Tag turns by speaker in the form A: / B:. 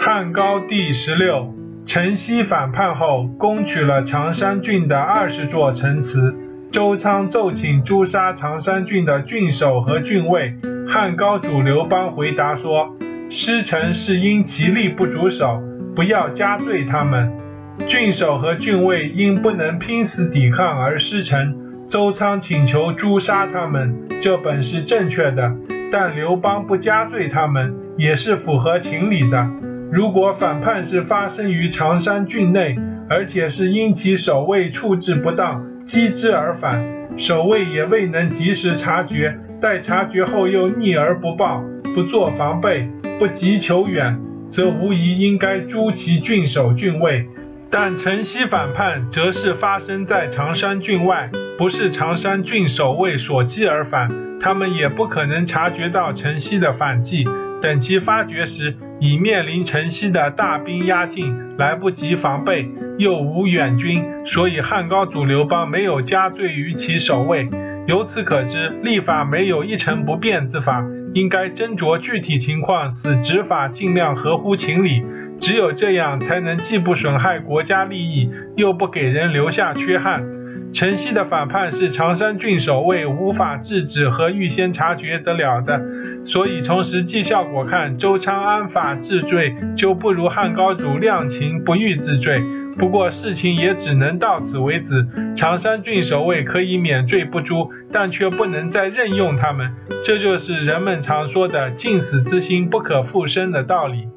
A: 汉高帝十六，陈豨反叛后，攻取了常山郡的二十座城池。周仓奏请诛杀常山郡的郡守和郡尉。汉高祖刘邦回答说：“失臣是因其力不足守，不要加罪他们。郡守和郡尉因不能拼死抵抗而失臣，周仓请求诛杀他们，这本是正确的。但刘邦不加罪他们，也是符合情理的。”如果反叛是发生于常山郡内，而且是因其守卫处置不当，击之而返，守卫也未能及时察觉，待察觉后又逆而不报，不做防备，不急求远，则无疑应该诛其郡守郡尉。但陈豨反叛，则是发生在常山郡外，不是常山郡守卫所击而返，他们也不可能察觉到陈豨的反击。等其发觉时，已面临城西的大兵压境，来不及防备，又无远军，所以汉高祖刘邦没有加罪于其守卫。由此可知，立法没有一成不变之法，应该斟酌具体情况，使执法尽量合乎情理。只有这样，才能既不损害国家利益，又不给人留下缺憾。陈曦的反叛是常山郡守卫无法制止和预先察觉得了的，所以从实际效果看，周昌安法治罪就不如汉高祖量刑不欲治罪。不过事情也只能到此为止，常山郡守卫可以免罪不诛，但却不能再任用他们，这就是人们常说的“尽死之心不可复生”的道理。